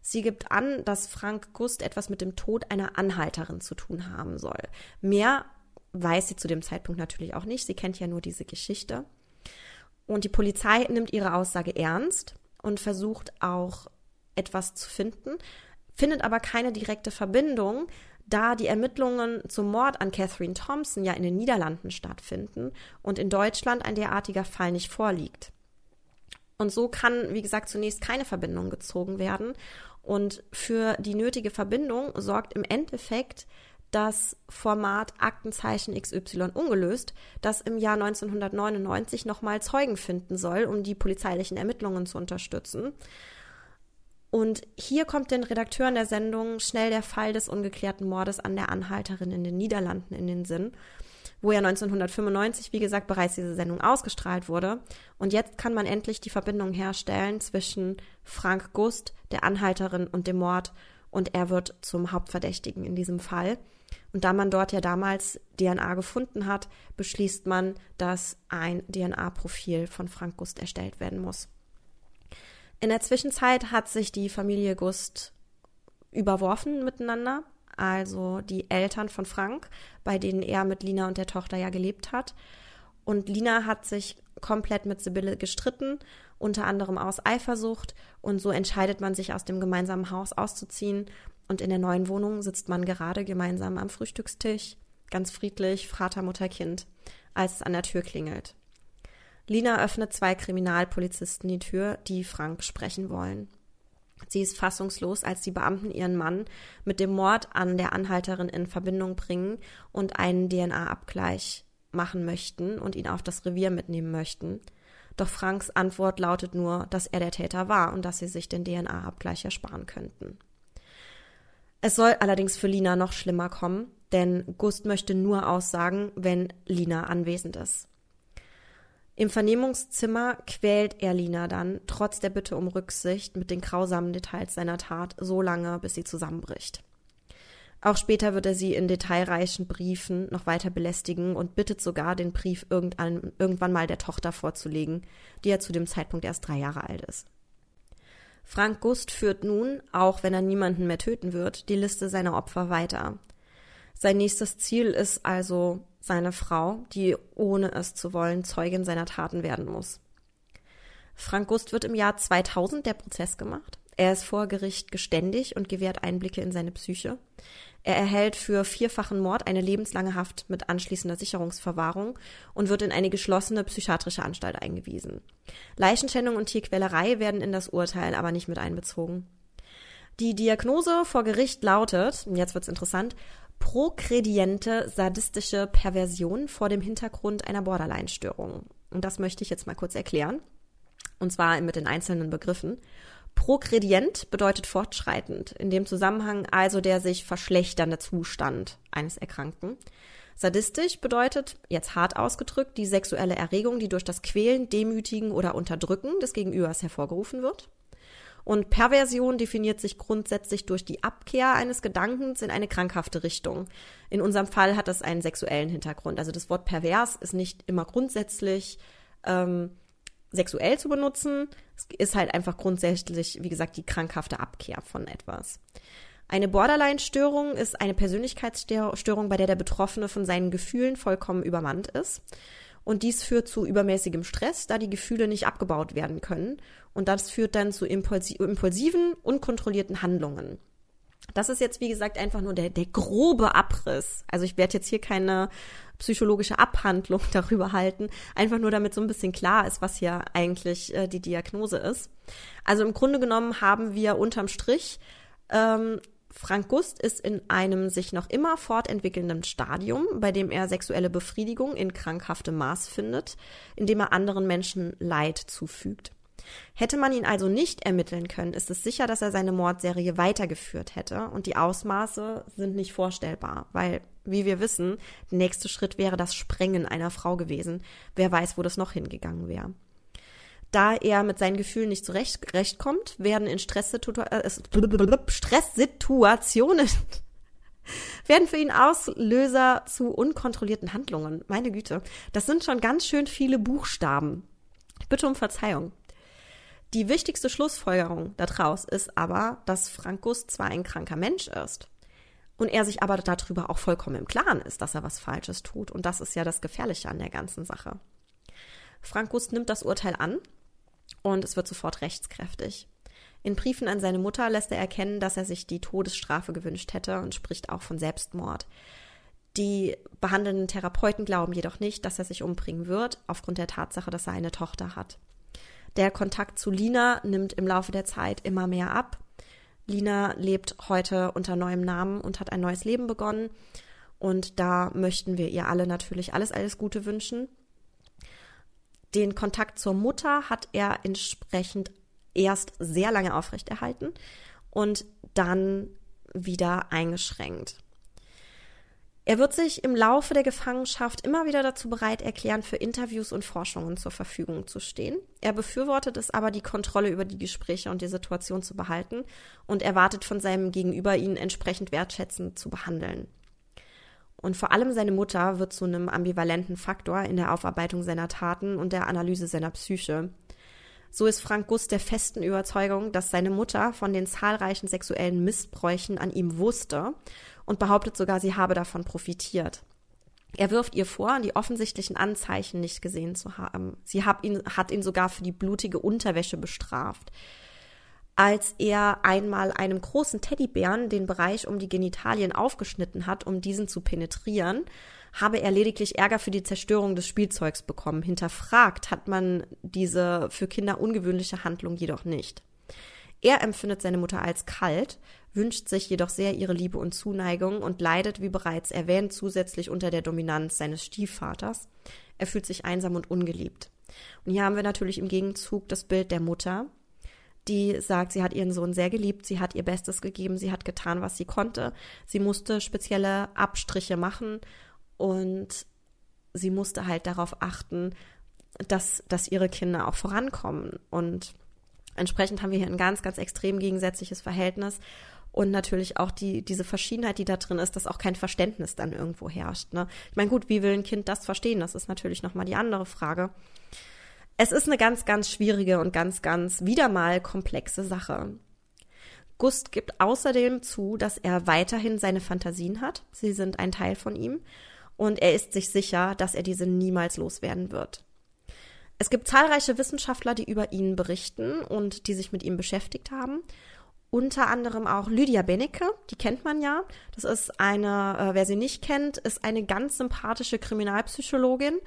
Sie gibt an, dass Frank Gust etwas mit dem Tod einer Anhalterin zu tun haben soll. Mehr weiß sie zu dem Zeitpunkt natürlich auch nicht. Sie kennt ja nur diese Geschichte. Und die Polizei nimmt ihre Aussage ernst und versucht auch etwas zu finden, findet aber keine direkte Verbindung, da die Ermittlungen zum Mord an Catherine Thompson ja in den Niederlanden stattfinden und in Deutschland ein derartiger Fall nicht vorliegt. Und so kann, wie gesagt, zunächst keine Verbindung gezogen werden. Und für die nötige Verbindung sorgt im Endeffekt das Format Aktenzeichen XY ungelöst, das im Jahr 1999 nochmal Zeugen finden soll, um die polizeilichen Ermittlungen zu unterstützen. Und hier kommt den Redakteuren der Sendung schnell der Fall des ungeklärten Mordes an der Anhalterin in den Niederlanden in den Sinn, wo ja 1995, wie gesagt, bereits diese Sendung ausgestrahlt wurde. Und jetzt kann man endlich die Verbindung herstellen zwischen Frank Gust, der Anhalterin und dem Mord. Und er wird zum Hauptverdächtigen in diesem Fall. Und da man dort ja damals DNA gefunden hat, beschließt man, dass ein DNA-Profil von Frank Gust erstellt werden muss. In der Zwischenzeit hat sich die Familie Gust überworfen miteinander. Also die Eltern von Frank, bei denen er mit Lina und der Tochter ja gelebt hat. Und Lina hat sich komplett mit Sibylle gestritten, unter anderem aus Eifersucht. Und so entscheidet man sich aus dem gemeinsamen Haus auszuziehen. Und in der neuen Wohnung sitzt man gerade gemeinsam am Frühstückstisch, ganz friedlich, Vater, Mutter, Kind, als es an der Tür klingelt. Lina öffnet zwei Kriminalpolizisten die Tür, die Frank sprechen wollen. Sie ist fassungslos, als die Beamten ihren Mann mit dem Mord an der Anhalterin in Verbindung bringen und einen DNA-Abgleich machen möchten und ihn auf das Revier mitnehmen möchten. Doch Franks Antwort lautet nur, dass er der Täter war und dass sie sich den DNA-Abgleich ersparen könnten. Es soll allerdings für Lina noch schlimmer kommen, denn Gust möchte nur aussagen, wenn Lina anwesend ist. Im Vernehmungszimmer quält er Lina dann, trotz der Bitte um Rücksicht, mit den grausamen Details seiner Tat so lange, bis sie zusammenbricht. Auch später wird er sie in detailreichen Briefen noch weiter belästigen und bittet sogar, den Brief irgendwann mal der Tochter vorzulegen, die ja zu dem Zeitpunkt erst drei Jahre alt ist. Frank Gust führt nun, auch wenn er niemanden mehr töten wird, die Liste seiner Opfer weiter. Sein nächstes Ziel ist also seine Frau, die ohne es zu wollen Zeugin seiner Taten werden muss. Frank Gust wird im Jahr 2000 der Prozess gemacht. Er ist vor Gericht geständig und gewährt Einblicke in seine Psyche. Er erhält für vierfachen Mord eine lebenslange Haft mit anschließender Sicherungsverwahrung und wird in eine geschlossene psychiatrische Anstalt eingewiesen. Leichenschändung und Tierquälerei werden in das Urteil aber nicht mit einbezogen. Die Diagnose vor Gericht lautet, jetzt wird's interessant, progrediente sadistische Perversion vor dem Hintergrund einer Borderline-Störung. Und das möchte ich jetzt mal kurz erklären. Und zwar mit den einzelnen Begriffen. Progredient bedeutet fortschreitend, in dem Zusammenhang also der sich verschlechternde Zustand eines Erkrankten. Sadistisch bedeutet, jetzt hart ausgedrückt, die sexuelle Erregung, die durch das Quälen, Demütigen oder Unterdrücken des Gegenübers hervorgerufen wird. Und Perversion definiert sich grundsätzlich durch die Abkehr eines Gedankens in eine krankhafte Richtung. In unserem Fall hat das einen sexuellen Hintergrund. Also das Wort pervers ist nicht immer grundsätzlich ähm, sexuell zu benutzen. Es ist halt einfach grundsätzlich, wie gesagt, die krankhafte Abkehr von etwas. Eine Borderline-Störung ist eine Persönlichkeitsstörung, bei der der Betroffene von seinen Gefühlen vollkommen übermannt ist. Und dies führt zu übermäßigem Stress, da die Gefühle nicht abgebaut werden können. Und das führt dann zu impulsiven, unkontrollierten Handlungen. Das ist jetzt, wie gesagt, einfach nur der, der grobe Abriss. Also ich werde jetzt hier keine psychologische Abhandlung darüber halten, einfach nur damit so ein bisschen klar ist, was hier eigentlich äh, die Diagnose ist. Also im Grunde genommen haben wir unterm Strich ähm, Frank Gust ist in einem sich noch immer fortentwickelnden Stadium, bei dem er sexuelle Befriedigung in krankhaftem Maß findet, indem er anderen Menschen Leid zufügt. Hätte man ihn also nicht ermitteln können, ist es sicher, dass er seine Mordserie weitergeführt hätte und die Ausmaße sind nicht vorstellbar, weil, wie wir wissen, der nächste Schritt wäre das Sprengen einer Frau gewesen. Wer weiß, wo das noch hingegangen wäre. Da er mit seinen Gefühlen nicht zurechtkommt, werden in äh, Stresssituationen werden für ihn Auslöser zu unkontrollierten Handlungen. Meine Güte, das sind schon ganz schön viele Buchstaben. Bitte um Verzeihung. Die wichtigste Schlussfolgerung daraus ist aber, dass Frankus zwar ein kranker Mensch ist und er sich aber darüber auch vollkommen im Klaren ist, dass er was Falsches tut. Und das ist ja das Gefährliche an der ganzen Sache. Frankus nimmt das Urteil an und es wird sofort rechtskräftig. In Briefen an seine Mutter lässt er erkennen, dass er sich die Todesstrafe gewünscht hätte und spricht auch von Selbstmord. Die behandelnden Therapeuten glauben jedoch nicht, dass er sich umbringen wird, aufgrund der Tatsache, dass er eine Tochter hat. Der Kontakt zu Lina nimmt im Laufe der Zeit immer mehr ab. Lina lebt heute unter neuem Namen und hat ein neues Leben begonnen. Und da möchten wir ihr alle natürlich alles, alles Gute wünschen. Den Kontakt zur Mutter hat er entsprechend erst sehr lange aufrechterhalten und dann wieder eingeschränkt. Er wird sich im Laufe der Gefangenschaft immer wieder dazu bereit erklären, für Interviews und Forschungen zur Verfügung zu stehen. Er befürwortet es aber, die Kontrolle über die Gespräche und die Situation zu behalten und erwartet von seinem Gegenüber, ihn entsprechend wertschätzend zu behandeln. Und vor allem seine Mutter wird zu einem ambivalenten Faktor in der Aufarbeitung seiner Taten und der Analyse seiner Psyche. So ist Frank Guss der festen Überzeugung, dass seine Mutter von den zahlreichen sexuellen Missbräuchen an ihm wusste und behauptet sogar, sie habe davon profitiert. Er wirft ihr vor, die offensichtlichen Anzeichen nicht gesehen zu haben. Sie hat ihn, hat ihn sogar für die blutige Unterwäsche bestraft als er einmal einem großen Teddybären den Bereich um die Genitalien aufgeschnitten hat, um diesen zu penetrieren, habe er lediglich Ärger für die Zerstörung des Spielzeugs bekommen. Hinterfragt hat man diese für Kinder ungewöhnliche Handlung jedoch nicht. Er empfindet seine Mutter als kalt, wünscht sich jedoch sehr ihre Liebe und Zuneigung und leidet, wie bereits erwähnt, zusätzlich unter der Dominanz seines Stiefvaters. Er fühlt sich einsam und ungeliebt. Und hier haben wir natürlich im Gegenzug das Bild der Mutter, die sagt, sie hat ihren Sohn sehr geliebt, sie hat ihr Bestes gegeben, sie hat getan, was sie konnte. Sie musste spezielle Abstriche machen und sie musste halt darauf achten, dass, dass ihre Kinder auch vorankommen. Und entsprechend haben wir hier ein ganz, ganz extrem gegensätzliches Verhältnis und natürlich auch die, diese Verschiedenheit, die da drin ist, dass auch kein Verständnis dann irgendwo herrscht. Ne? Ich meine, gut, wie will ein Kind das verstehen? Das ist natürlich nochmal die andere Frage. Es ist eine ganz, ganz schwierige und ganz, ganz wieder mal komplexe Sache. Gust gibt außerdem zu, dass er weiterhin seine Fantasien hat. Sie sind ein Teil von ihm. Und er ist sich sicher, dass er diese niemals loswerden wird. Es gibt zahlreiche Wissenschaftler, die über ihn berichten und die sich mit ihm beschäftigt haben. Unter anderem auch Lydia Benecke, die kennt man ja. Das ist eine, äh, wer sie nicht kennt, ist eine ganz sympathische Kriminalpsychologin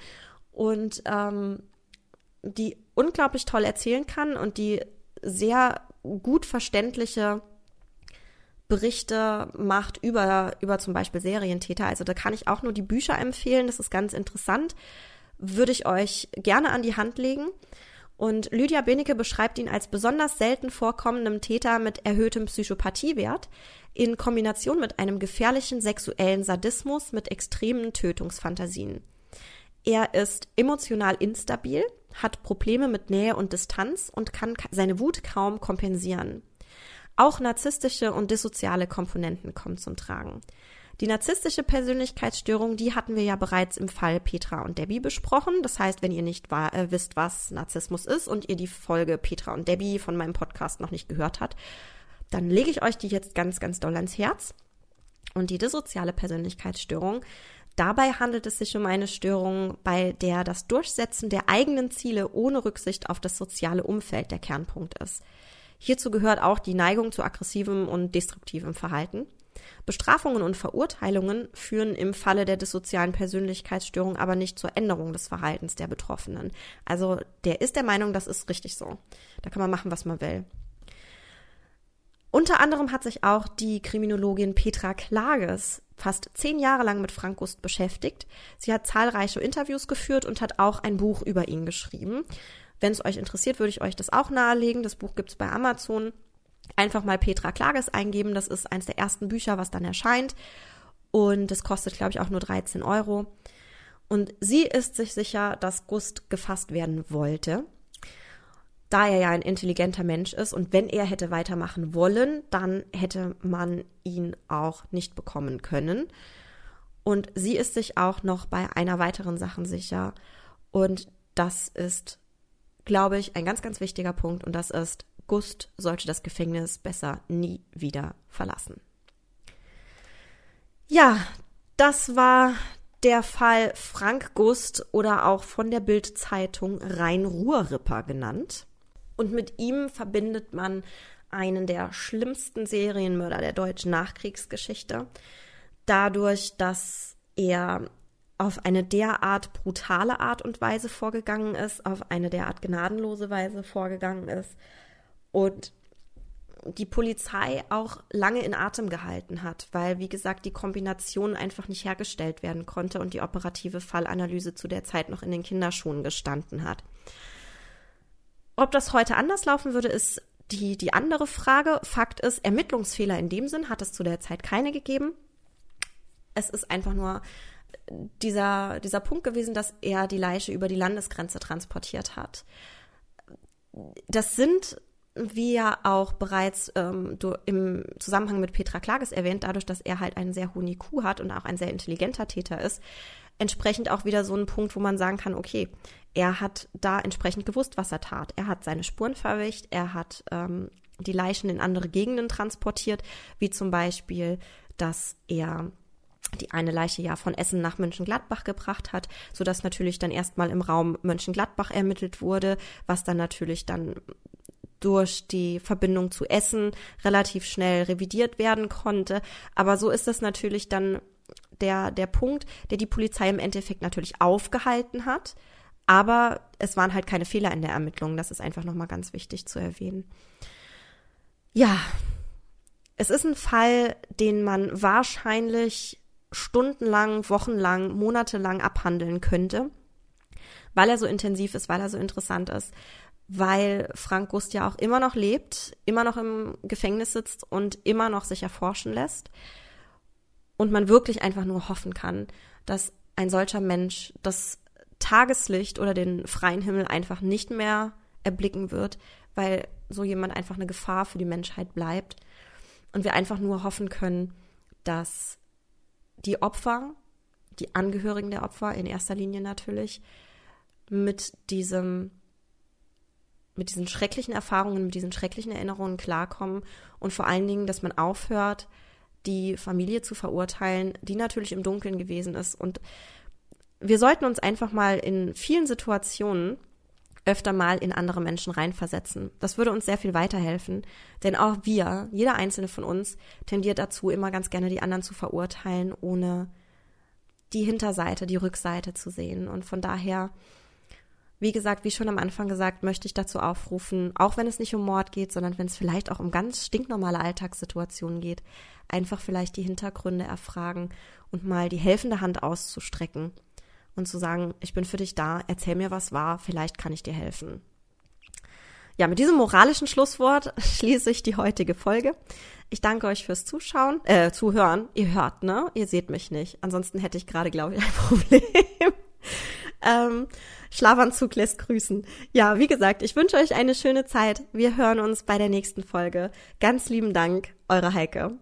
und ähm, die unglaublich toll erzählen kann und die sehr gut verständliche Berichte macht über, über zum Beispiel Serientäter. Also da kann ich auch nur die Bücher empfehlen. Das ist ganz interessant. Würde ich euch gerne an die Hand legen. Und Lydia Benecke beschreibt ihn als besonders selten vorkommenden Täter mit erhöhtem Psychopathiewert in Kombination mit einem gefährlichen sexuellen Sadismus mit extremen Tötungsfantasien. Er ist emotional instabil, hat Probleme mit Nähe und Distanz und kann seine Wut kaum kompensieren. Auch narzisstische und dissoziale Komponenten kommen zum Tragen. Die narzisstische Persönlichkeitsstörung, die hatten wir ja bereits im Fall Petra und Debbie besprochen. Das heißt, wenn ihr nicht äh, wisst, was Narzissmus ist und ihr die Folge Petra und Debbie von meinem Podcast noch nicht gehört habt, dann lege ich euch die jetzt ganz, ganz doll ans Herz. Und die dissoziale Persönlichkeitsstörung, Dabei handelt es sich um eine Störung, bei der das Durchsetzen der eigenen Ziele ohne Rücksicht auf das soziale Umfeld der Kernpunkt ist. Hierzu gehört auch die Neigung zu aggressivem und destruktivem Verhalten. Bestrafungen und Verurteilungen führen im Falle der dissozialen Persönlichkeitsstörung aber nicht zur Änderung des Verhaltens der Betroffenen. Also der ist der Meinung, das ist richtig so. Da kann man machen, was man will. Unter anderem hat sich auch die Kriminologin Petra Klages fast zehn Jahre lang mit Frank Gust beschäftigt. Sie hat zahlreiche Interviews geführt und hat auch ein Buch über ihn geschrieben. Wenn es euch interessiert, würde ich euch das auch nahelegen. Das Buch gibt's bei Amazon. Einfach mal Petra Klages eingeben. Das ist eines der ersten Bücher, was dann erscheint. Und das kostet, glaube ich, auch nur 13 Euro. Und sie ist sich sicher, dass Gust gefasst werden wollte. da er ja ein intelligenter Mensch ist und wenn er hätte weitermachen wollen, dann hätte man ihn auch nicht bekommen können. Und sie ist sich auch noch bei einer weiteren Sache sicher. Und das ist, glaube ich, ein ganz, ganz wichtiger Punkt. Und das ist, Gust sollte das Gefängnis besser nie wieder verlassen. Ja, das war der Fall Frank Gust oder auch von der Bild-Zeitung Rhein-Ruhr-Ripper genannt. Und mit ihm verbindet man einen der schlimmsten Serienmörder der deutschen Nachkriegsgeschichte. Dadurch, dass er auf eine derart brutale Art und Weise vorgegangen ist, auf eine derart gnadenlose Weise vorgegangen ist und die Polizei auch lange in Atem gehalten hat, weil, wie gesagt, die Kombination einfach nicht hergestellt werden konnte und die operative Fallanalyse zu der Zeit noch in den Kinderschuhen gestanden hat. Ob das heute anders laufen würde, ist die, die andere Frage. Fakt ist, Ermittlungsfehler in dem Sinn hat es zu der Zeit keine gegeben. Es ist einfach nur dieser, dieser Punkt gewesen, dass er die Leiche über die Landesgrenze transportiert hat. Das sind, wie ja auch bereits ähm, im Zusammenhang mit Petra Klages erwähnt, dadurch, dass er halt einen sehr hohen IQ hat und auch ein sehr intelligenter Täter ist, entsprechend auch wieder so ein Punkt, wo man sagen kann, okay, er hat da entsprechend gewusst, was er tat. Er hat seine Spuren verwischt, er hat ähm, die Leichen in andere Gegenden transportiert, wie zum Beispiel, dass er die eine Leiche ja von Essen nach Mönchengladbach gebracht hat, so dass natürlich dann erstmal im Raum Mönchengladbach ermittelt wurde, was dann natürlich dann durch die Verbindung zu Essen relativ schnell revidiert werden konnte. Aber so ist das natürlich dann der, der Punkt, der die Polizei im Endeffekt natürlich aufgehalten hat. Aber es waren halt keine Fehler in der Ermittlung. Das ist einfach nochmal ganz wichtig zu erwähnen. Ja, es ist ein Fall, den man wahrscheinlich stundenlang, wochenlang, monatelang abhandeln könnte, weil er so intensiv ist, weil er so interessant ist, weil Frank Gust ja auch immer noch lebt, immer noch im Gefängnis sitzt und immer noch sich erforschen lässt. Und man wirklich einfach nur hoffen kann, dass ein solcher Mensch das Tageslicht oder den freien Himmel einfach nicht mehr erblicken wird, weil so jemand einfach eine Gefahr für die Menschheit bleibt. Und wir einfach nur hoffen können, dass die Opfer, die Angehörigen der Opfer in erster Linie natürlich, mit diesem mit diesen schrecklichen Erfahrungen, mit diesen schrecklichen Erinnerungen klarkommen und vor allen Dingen, dass man aufhört, die Familie zu verurteilen, die natürlich im Dunkeln gewesen ist. Und wir sollten uns einfach mal in vielen Situationen öfter mal in andere Menschen reinversetzen. Das würde uns sehr viel weiterhelfen, denn auch wir, jeder einzelne von uns, tendiert dazu, immer ganz gerne die anderen zu verurteilen, ohne die Hinterseite, die Rückseite zu sehen. Und von daher, wie gesagt, wie schon am Anfang gesagt, möchte ich dazu aufrufen, auch wenn es nicht um Mord geht, sondern wenn es vielleicht auch um ganz stinknormale Alltagssituationen geht, einfach vielleicht die Hintergründe erfragen und mal die helfende Hand auszustrecken und zu sagen, ich bin für dich da, erzähl mir, was war, vielleicht kann ich dir helfen. Ja, mit diesem moralischen Schlusswort schließe ich die heutige Folge. Ich danke euch fürs Zuschauen, äh, Zuhören. Ihr hört, ne? Ihr seht mich nicht. Ansonsten hätte ich gerade, glaube ich, ein Problem. ähm, Schlafanzug lässt grüßen. Ja, wie gesagt, ich wünsche euch eine schöne Zeit. Wir hören uns bei der nächsten Folge. Ganz lieben Dank, eure Heike.